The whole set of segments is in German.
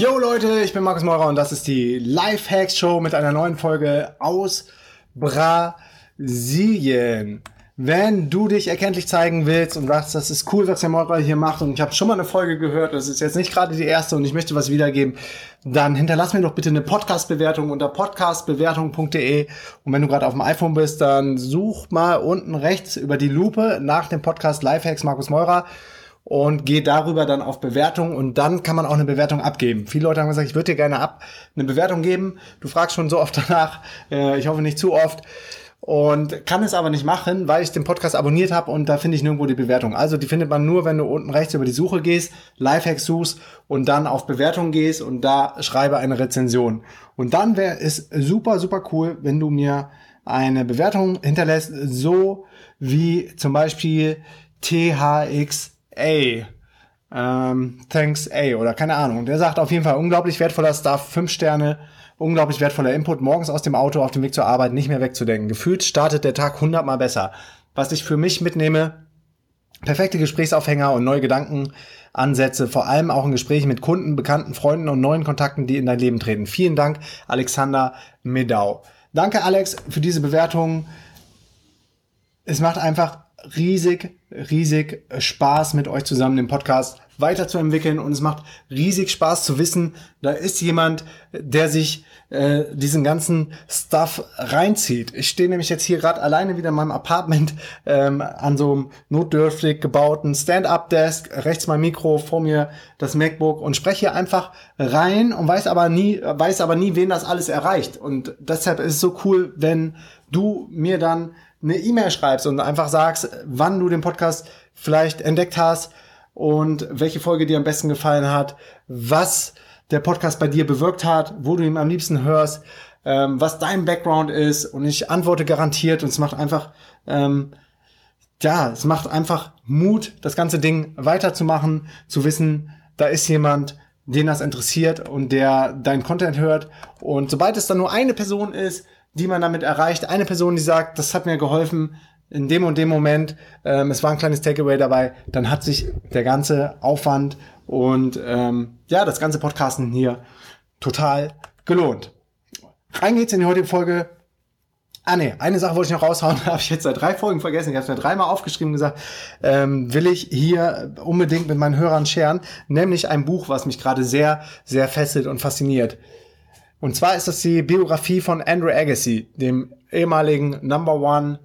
Yo Leute, ich bin Markus Meurer und das ist die Lifehacks Show mit einer neuen Folge aus Brasilien. Wenn du dich erkenntlich zeigen willst und sagst, das ist cool, was der Meurer hier macht und ich habe schon mal eine Folge gehört, das ist jetzt nicht gerade die erste und ich möchte was wiedergeben, dann hinterlass mir doch bitte eine Podcast-Bewertung unter podcastbewertung.de und wenn du gerade auf dem iPhone bist, dann such mal unten rechts über die Lupe nach dem Podcast Lifehacks Markus Meurer und geh darüber dann auf Bewertung und dann kann man auch eine Bewertung abgeben. Viele Leute haben gesagt, ich würde dir gerne ab eine Bewertung geben. Du fragst schon so oft danach, äh, ich hoffe nicht zu oft und kann es aber nicht machen, weil ich den Podcast abonniert habe und da finde ich nirgendwo die Bewertung. Also die findet man nur, wenn du unten rechts über die Suche gehst, Lifehacks suchst und dann auf Bewertung gehst und da schreibe eine Rezension. Und dann wäre es super, super cool, wenn du mir eine Bewertung hinterlässt, so wie zum Beispiel THX A. Ähm, thanks A oder keine Ahnung. Der sagt auf jeden Fall unglaublich wertvoller Stuff, fünf Sterne, unglaublich wertvoller Input, morgens aus dem Auto auf dem Weg zur Arbeit nicht mehr wegzudenken. Gefühlt startet der Tag hundertmal besser. Was ich für mich mitnehme, perfekte Gesprächsaufhänger und neue Gedankenansätze, vor allem auch in Gesprächen mit Kunden, Bekannten, Freunden und neuen Kontakten, die in dein Leben treten. Vielen Dank, Alexander Medau. Danke, Alex, für diese Bewertung. Es macht einfach riesig, riesig Spaß mit euch zusammen den Podcast weiterzuentwickeln und es macht riesig Spaß zu wissen, da ist jemand, der sich äh, diesen ganzen Stuff reinzieht. Ich stehe nämlich jetzt hier gerade alleine wieder in meinem Apartment ähm, an so einem notdürftig gebauten Stand-up-Desk, rechts mein Mikro, vor mir das MacBook und spreche hier einfach rein und weiß aber nie, weiß aber nie, wen das alles erreicht. Und deshalb ist es so cool, wenn du mir dann eine E-Mail schreibst und einfach sagst, wann du den Podcast vielleicht entdeckt hast und welche Folge dir am besten gefallen hat, was der Podcast bei dir bewirkt hat, wo du ihn am liebsten hörst, ähm, was dein Background ist. Und ich antworte garantiert und es macht einfach, ähm, ja, es macht einfach Mut, das ganze Ding weiterzumachen, zu wissen, da ist jemand, den das interessiert und der dein Content hört. Und sobald es dann nur eine Person ist, die man damit erreicht. Eine Person, die sagt, das hat mir geholfen in dem und dem Moment, ähm, es war ein kleines Takeaway dabei, dann hat sich der ganze Aufwand und ähm, ja, das ganze Podcasten hier total gelohnt. Rein geht's in die heutige Folge. Ah ne, eine Sache wollte ich noch raushauen, habe ich jetzt seit drei Folgen vergessen. Ich habe es mir dreimal aufgeschrieben gesagt, ähm, will ich hier unbedingt mit meinen Hörern scheren, nämlich ein Buch, was mich gerade sehr, sehr fesselt und fasziniert. Und zwar ist das die Biografie von Andrew Agassi, dem ehemaligen Number One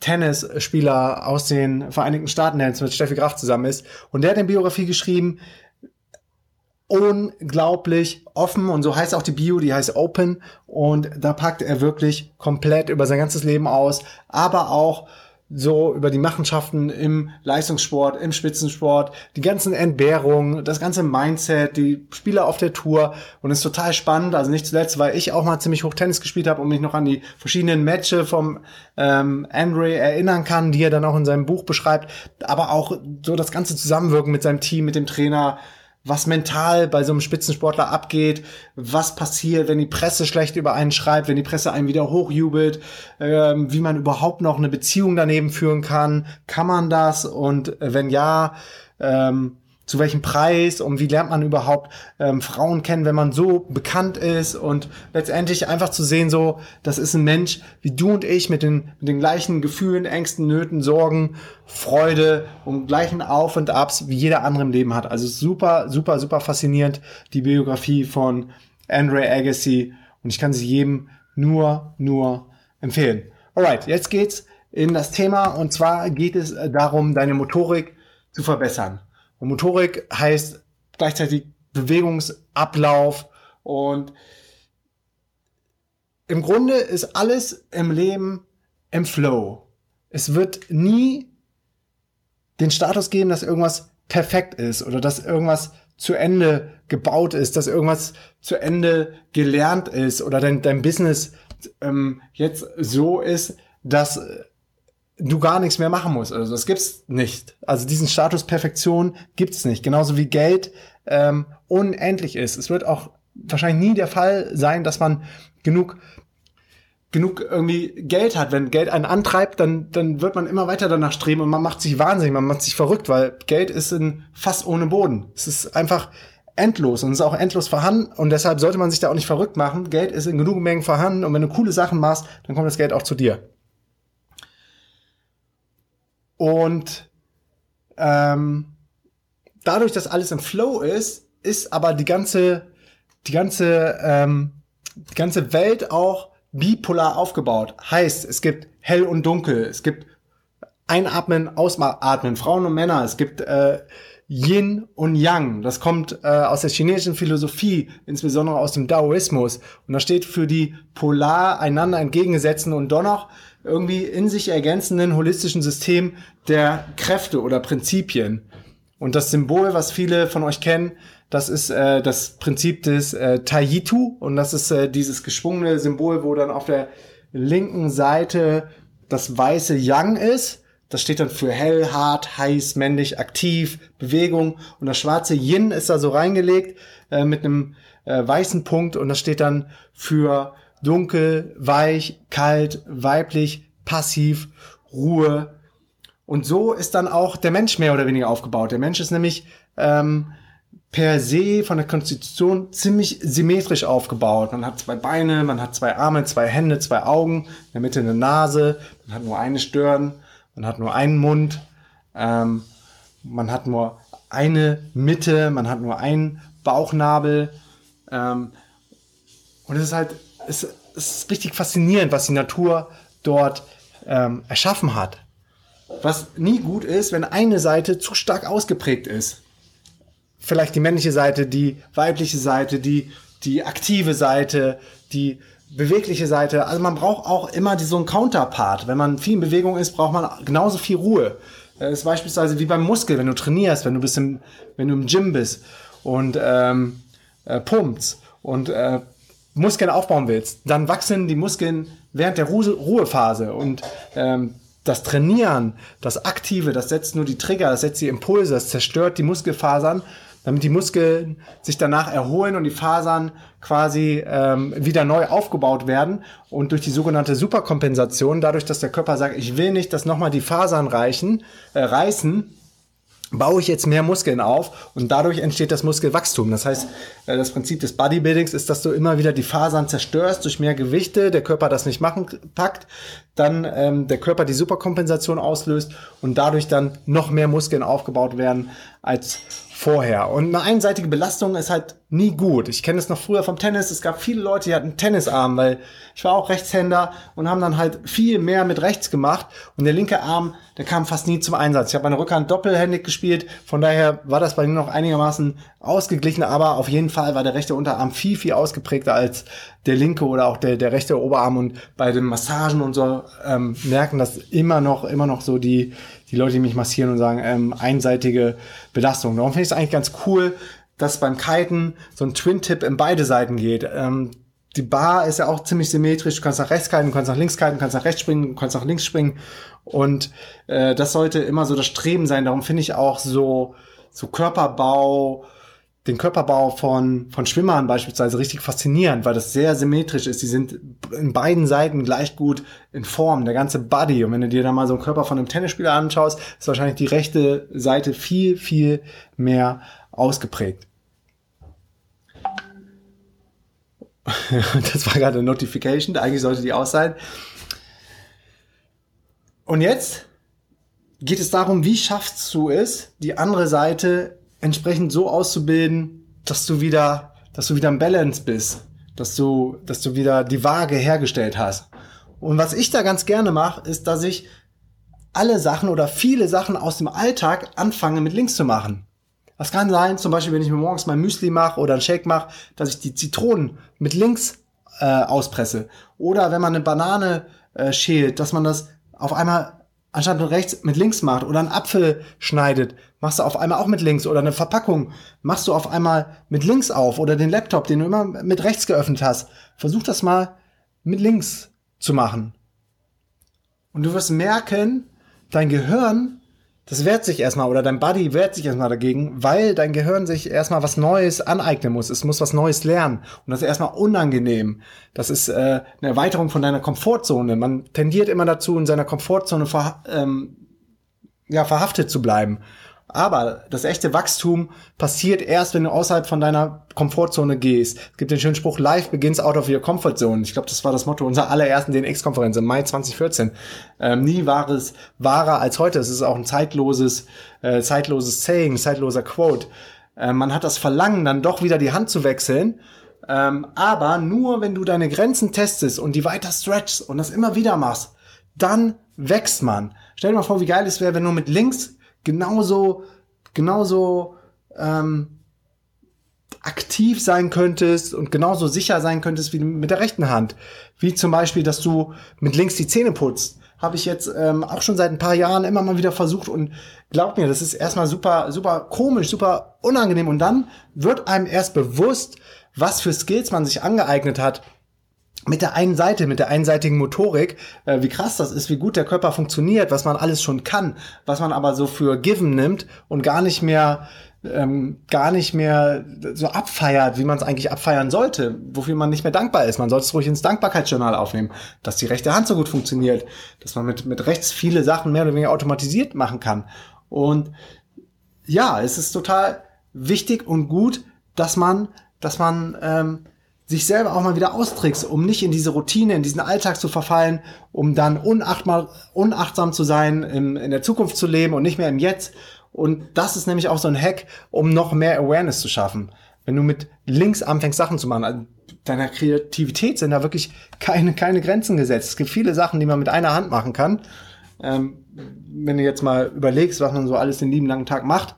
Tennisspieler aus den Vereinigten Staaten, der jetzt mit Steffi Graf zusammen ist. Und der hat eine Biografie geschrieben, unglaublich offen. Und so heißt auch die Bio, die heißt Open. Und da packt er wirklich komplett über sein ganzes Leben aus, aber auch so über die Machenschaften im Leistungssport, im Spitzensport, die ganzen Entbehrungen, das ganze Mindset, die Spieler auf der Tour. Und ist total spannend. Also nicht zuletzt, weil ich auch mal ziemlich hoch Tennis gespielt habe und mich noch an die verschiedenen Matches vom ähm, Andre erinnern kann, die er dann auch in seinem Buch beschreibt, aber auch so das ganze Zusammenwirken mit seinem Team, mit dem Trainer, was mental bei so einem Spitzensportler abgeht, was passiert, wenn die Presse schlecht über einen schreibt, wenn die Presse einen wieder hochjubelt, ähm, wie man überhaupt noch eine Beziehung daneben führen kann, kann man das? Und wenn ja, ähm, zu welchem Preis und wie lernt man überhaupt ähm, Frauen kennen, wenn man so bekannt ist und letztendlich einfach zu sehen, so, das ist ein Mensch wie du und ich mit den, mit den gleichen Gefühlen, Ängsten, Nöten, Sorgen, Freude und gleichen Auf und Abs wie jeder andere im Leben hat. Also super, super, super faszinierend, die Biografie von Andre Agassi und ich kann sie jedem nur, nur empfehlen. Alright, jetzt geht's in das Thema und zwar geht es darum, deine Motorik zu verbessern. Und Motorik heißt gleichzeitig Bewegungsablauf und im Grunde ist alles im Leben im Flow. Es wird nie den Status geben, dass irgendwas perfekt ist oder dass irgendwas zu Ende gebaut ist, dass irgendwas zu Ende gelernt ist oder dein, dein Business ähm, jetzt so ist, dass du gar nichts mehr machen musst. Also das gibt's nicht. Also diesen Status Perfektion gibt's nicht. Genauso wie Geld ähm, unendlich ist. Es wird auch wahrscheinlich nie der Fall sein, dass man genug genug irgendwie Geld hat. Wenn Geld einen antreibt, dann, dann wird man immer weiter danach streben und man macht sich wahnsinnig, man macht sich verrückt, weil Geld ist in fast ohne Boden. Es ist einfach endlos und es ist auch endlos vorhanden und deshalb sollte man sich da auch nicht verrückt machen. Geld ist in genug Mengen vorhanden und wenn du coole Sachen machst, dann kommt das Geld auch zu dir. Und ähm, dadurch, dass alles im Flow ist, ist aber die ganze, die ganze, ähm, die ganze Welt auch bipolar aufgebaut. Heißt, es gibt hell und dunkel, es gibt Einatmen, Ausatmen, Frauen und Männer, es gibt äh, Yin und Yang. Das kommt äh, aus der chinesischen Philosophie, insbesondere aus dem Daoismus. Und das steht für die polar einander entgegengesetzten und doch noch irgendwie in sich ergänzenden holistischen System der Kräfte oder Prinzipien. Und das Symbol, was viele von euch kennen, das ist äh, das Prinzip des äh, Taiyitu und das ist äh, dieses geschwungene Symbol, wo dann auf der linken Seite das weiße Yang ist. Das steht dann für hell, hart, heiß, männlich, aktiv, Bewegung. Und das schwarze Yin ist da so reingelegt äh, mit einem äh, weißen Punkt und das steht dann für dunkel, weich, kalt, weiblich, passiv, Ruhe. Und so ist dann auch der Mensch mehr oder weniger aufgebaut. Der Mensch ist nämlich ähm, per se von der Konstitution ziemlich symmetrisch aufgebaut. Man hat zwei Beine, man hat zwei Arme, zwei Hände, zwei Augen, in der Mitte eine Nase, man hat nur eine Stirn, man hat nur einen Mund, ähm, man hat nur eine Mitte, man hat nur einen Bauchnabel. Ähm, und es ist halt, es, es ist richtig faszinierend, was die Natur dort ähm, erschaffen hat. Was nie gut ist, wenn eine Seite zu stark ausgeprägt ist vielleicht die männliche Seite, die weibliche Seite, die, die aktive Seite, die bewegliche Seite. Also man braucht auch immer so einen Counterpart. Wenn man viel in Bewegung ist, braucht man genauso viel Ruhe. Das ist beispielsweise wie beim Muskel, wenn du trainierst, wenn du bist im, wenn du im Gym bist und ähm, äh, pumpst und äh, Muskeln aufbauen willst, dann wachsen die Muskeln während der Ruhe Ruhephase und ähm, das Trainieren, das Aktive, das setzt nur die Trigger, das setzt die Impulse, das zerstört die Muskelfasern damit die Muskeln sich danach erholen und die Fasern quasi ähm, wieder neu aufgebaut werden und durch die sogenannte Superkompensation, dadurch, dass der Körper sagt, ich will nicht, dass nochmal die Fasern reichen, äh, reißen, baue ich jetzt mehr Muskeln auf und dadurch entsteht das Muskelwachstum. Das heißt, äh, das Prinzip des Bodybuildings ist, dass du immer wieder die Fasern zerstörst durch mehr Gewichte, der Körper das nicht machen packt, dann ähm, der Körper die Superkompensation auslöst und dadurch dann noch mehr Muskeln aufgebaut werden als vorher. Und eine einseitige Belastung ist halt nie gut. Ich kenne es noch früher vom Tennis. Es gab viele Leute, die hatten Tennisarm, weil ich war auch Rechtshänder und haben dann halt viel mehr mit rechts gemacht. Und der linke Arm, der kam fast nie zum Einsatz. Ich habe meine Rückhand doppelhändig gespielt. Von daher war das bei mir noch einigermaßen ausgeglichen. Aber auf jeden Fall war der rechte Unterarm viel, viel ausgeprägter als der linke oder auch der, der rechte Oberarm. Und bei den Massagen und so ähm, merken das immer noch, immer noch so die, die Leute, die mich massieren und sagen, ähm, einseitige Belastung. Darum finde ich es eigentlich ganz cool, dass beim Kiten so ein Twin-Tip in beide Seiten geht. Ähm, die Bar ist ja auch ziemlich symmetrisch. Du kannst nach rechts kiten, du kannst nach links kiten, du kannst nach rechts springen, du kannst nach links springen. Und äh, das sollte immer so das Streben sein. Darum finde ich auch so, so Körperbau, den Körperbau von, von Schwimmern beispielsweise richtig faszinierend, weil das sehr symmetrisch ist. Die sind in beiden Seiten gleich gut in Form, der ganze Body. Und wenn du dir da mal so einen Körper von einem Tennisspieler anschaust, ist wahrscheinlich die rechte Seite viel, viel mehr ausgeprägt. das war gerade eine Notification, eigentlich sollte die aus sein. Und jetzt geht es darum, wie schaffst du es, die andere Seite entsprechend so auszubilden, dass du wieder, dass du wieder im Balance bist, dass du, dass du wieder die Waage hergestellt hast. Und was ich da ganz gerne mache, ist, dass ich alle Sachen oder viele Sachen aus dem Alltag anfange mit links zu machen. Was kann sein, zum Beispiel, wenn ich mir morgens mein Müsli mache oder einen Shake mache, dass ich die Zitronen mit links äh, auspresse. Oder wenn man eine Banane äh, schält, dass man das auf einmal anstatt mit rechts mit links macht oder einen Apfel schneidet, machst du auf einmal auch mit links oder eine Verpackung machst du auf einmal mit links auf oder den Laptop, den du immer mit rechts geöffnet hast. Versuch das mal mit links zu machen. Und du wirst merken, dein Gehirn das wehrt sich erstmal oder dein Body wehrt sich erstmal dagegen, weil dein Gehirn sich erstmal was Neues aneignen muss. Es muss was Neues lernen. Und das ist erstmal unangenehm. Das ist äh, eine Erweiterung von deiner Komfortzone. Man tendiert immer dazu, in seiner Komfortzone ver ähm, ja, verhaftet zu bleiben. Aber das echte Wachstum passiert erst, wenn du außerhalb von deiner Komfortzone gehst. Es gibt den schönen Spruch, Life begins out of your comfort zone. Ich glaube, das war das Motto unserer allerersten DNX-Konferenz im Mai 2014. Ähm, nie war es wahrer als heute. Es ist auch ein zeitloses, äh, zeitloses Saying, zeitloser Quote. Äh, man hat das Verlangen, dann doch wieder die Hand zu wechseln. Ähm, aber nur wenn du deine Grenzen testest und die weiter stretchst und das immer wieder machst, dann wächst man. Stell dir mal vor, wie geil es wäre, wenn du mit links genauso, genauso ähm, aktiv sein könntest und genauso sicher sein könntest wie mit der rechten Hand. Wie zum Beispiel, dass du mit links die Zähne putzt. Habe ich jetzt ähm, auch schon seit ein paar Jahren immer mal wieder versucht und glaub mir, das ist erstmal super, super komisch, super unangenehm und dann wird einem erst bewusst, was für Skills man sich angeeignet hat, mit der einen Seite, mit der einseitigen Motorik, äh, wie krass das ist, wie gut der Körper funktioniert, was man alles schon kann, was man aber so für given nimmt und gar nicht mehr ähm, gar nicht mehr so abfeiert, wie man es eigentlich abfeiern sollte, wofür man nicht mehr dankbar ist. Man sollte es ruhig ins Dankbarkeitsjournal aufnehmen, dass die rechte Hand so gut funktioniert, dass man mit, mit rechts viele Sachen mehr oder weniger automatisiert machen kann. Und ja, es ist total wichtig und gut, dass man, dass man ähm, sich selber auch mal wieder austrickst, um nicht in diese Routine, in diesen Alltag zu verfallen, um dann unachtmal, unachtsam zu sein, im, in der Zukunft zu leben und nicht mehr im Jetzt. Und das ist nämlich auch so ein Hack, um noch mehr Awareness zu schaffen. Wenn du mit links anfängst, Sachen zu machen, also deiner Kreativität sind da wirklich keine, keine Grenzen gesetzt. Es gibt viele Sachen, die man mit einer Hand machen kann. Ähm, wenn du jetzt mal überlegst, was man so alles den lieben langen Tag macht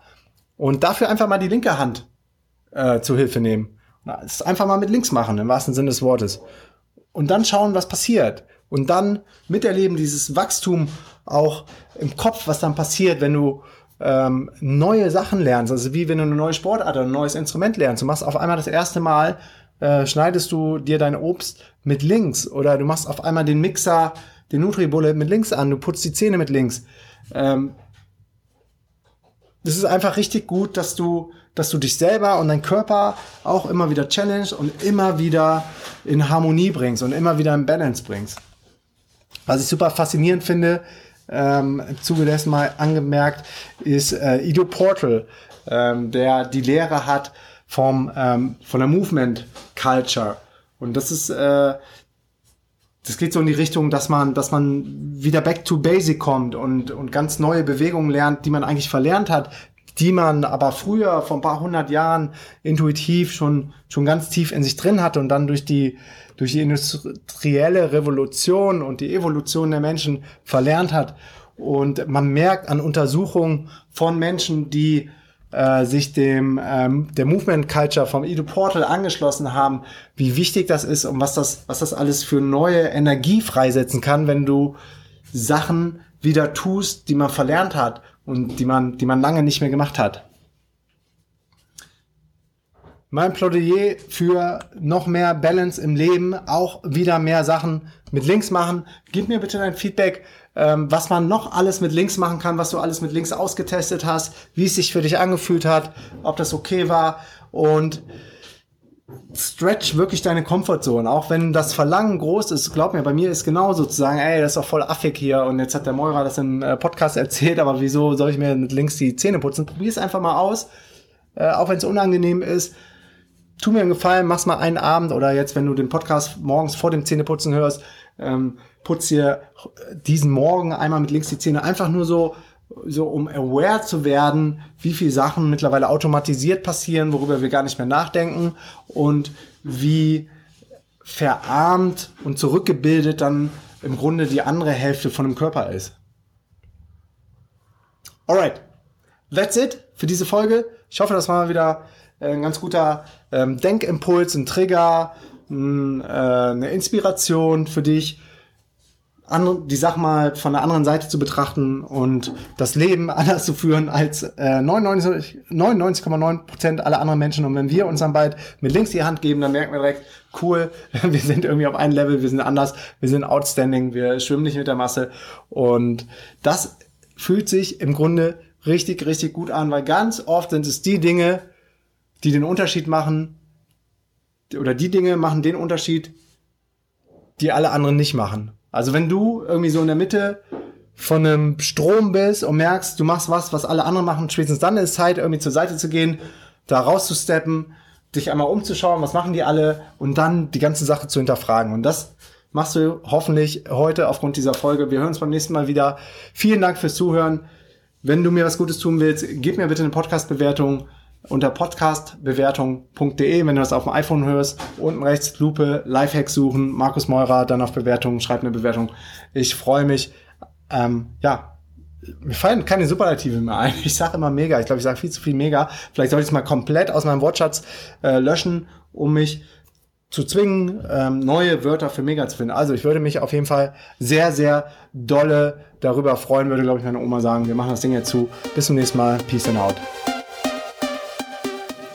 und dafür einfach mal die linke Hand äh, zu Hilfe nehmen es einfach mal mit links machen, im wahrsten Sinne des Wortes. Und dann schauen, was passiert. Und dann miterleben dieses Wachstum auch im Kopf, was dann passiert, wenn du ähm, neue Sachen lernst. Also wie wenn du eine neue Sportart oder ein neues Instrument lernst. Du machst auf einmal das erste Mal, äh, schneidest du dir dein Obst mit links oder du machst auf einmal den Mixer, den Nutribullet mit links an, du putzt die Zähne mit links. Ähm, das ist einfach richtig gut, dass du dass du dich selber und dein Körper auch immer wieder challenge und immer wieder in Harmonie bringst und immer wieder in Balance bringst. Was ich super faszinierend finde, ähm, im Zuge dessen mal angemerkt, ist äh, Ido Portal, ähm, der die Lehre hat vom, ähm, von der Movement Culture. Und das ist, äh, das geht so in die Richtung, dass man, dass man wieder back to basic kommt und, und ganz neue Bewegungen lernt, die man eigentlich verlernt hat, die man aber früher, vor ein paar hundert Jahren, intuitiv schon, schon ganz tief in sich drin hatte und dann durch die, durch die industrielle Revolution und die Evolution der Menschen verlernt hat. Und man merkt an Untersuchungen von Menschen, die äh, sich dem ähm, der Movement Culture vom Edu Portal angeschlossen haben, wie wichtig das ist und was das was das alles für neue Energie freisetzen kann, wenn du Sachen wieder tust, die man verlernt hat und die man, die man lange nicht mehr gemacht hat. Mein Plädoyer für noch mehr Balance im Leben, auch wieder mehr Sachen mit links machen. Gib mir bitte dein Feedback, ähm, was man noch alles mit links machen kann, was du alles mit links ausgetestet hast, wie es sich für dich angefühlt hat, ob das okay war und stretch wirklich deine Comfortzone, auch wenn das Verlangen groß ist. Glaub mir, bei mir ist genauso zu sagen, ey, das ist doch voll affig hier und jetzt hat der Moira das im äh, Podcast erzählt, aber wieso soll ich mir mit links die Zähne putzen? Probier es einfach mal aus, äh, auch wenn es unangenehm ist. Tu mir einen Gefallen, mach's mal einen Abend oder jetzt, wenn du den Podcast morgens vor dem Zähneputzen hörst, ähm, putz dir diesen Morgen einmal mit links die Zähne einfach nur so so um aware zu werden, wie viel Sachen mittlerweile automatisiert passieren, worüber wir gar nicht mehr nachdenken und wie verarmt und zurückgebildet dann im Grunde die andere Hälfte von dem Körper ist. Alright, that's it für diese Folge. Ich hoffe, das war mal wieder äh, ein ganz guter ähm, Denkimpuls, ein Trigger, ein, äh, eine Inspiration für dich die Sache mal von der anderen Seite zu betrachten und das Leben anders zu führen als äh, 99,9 99, aller anderen Menschen. Und wenn wir uns dann bald mit links die Hand geben, dann merken wir direkt, cool, wir sind irgendwie auf einem Level, wir sind anders, wir sind outstanding, wir schwimmen nicht mit der Masse. Und das fühlt sich im Grunde richtig, richtig gut an, weil ganz oft sind es die Dinge, die den Unterschied machen, oder die Dinge machen den Unterschied, die alle anderen nicht machen. Also wenn du irgendwie so in der Mitte von einem Strom bist und merkst, du machst was, was alle anderen machen, spätestens dann ist Zeit, irgendwie zur Seite zu gehen, da rauszusteppen, dich einmal umzuschauen, was machen die alle und dann die ganze Sache zu hinterfragen. Und das machst du hoffentlich heute aufgrund dieser Folge. Wir hören uns beim nächsten Mal wieder. Vielen Dank fürs Zuhören. Wenn du mir was Gutes tun willst, gib mir bitte eine Podcast-Bewertung unter podcastbewertung.de, wenn du das auf dem iPhone hörst, unten rechts Lupe, Lifehack suchen, Markus Meurer, dann auf Bewertung, schreib eine Bewertung. Ich freue mich. Ähm, ja, mir fallen keine Superlative mehr ein. Ich sage immer mega. Ich glaube, ich sage viel zu viel mega. Vielleicht sollte ich es mal komplett aus meinem Wortschatz äh, löschen, um mich zu zwingen, ähm, neue Wörter für mega zu finden. Also ich würde mich auf jeden Fall sehr, sehr dolle darüber freuen, würde, glaube ich, meine Oma sagen. Wir machen das Ding jetzt zu. Bis zum nächsten Mal. Peace and out.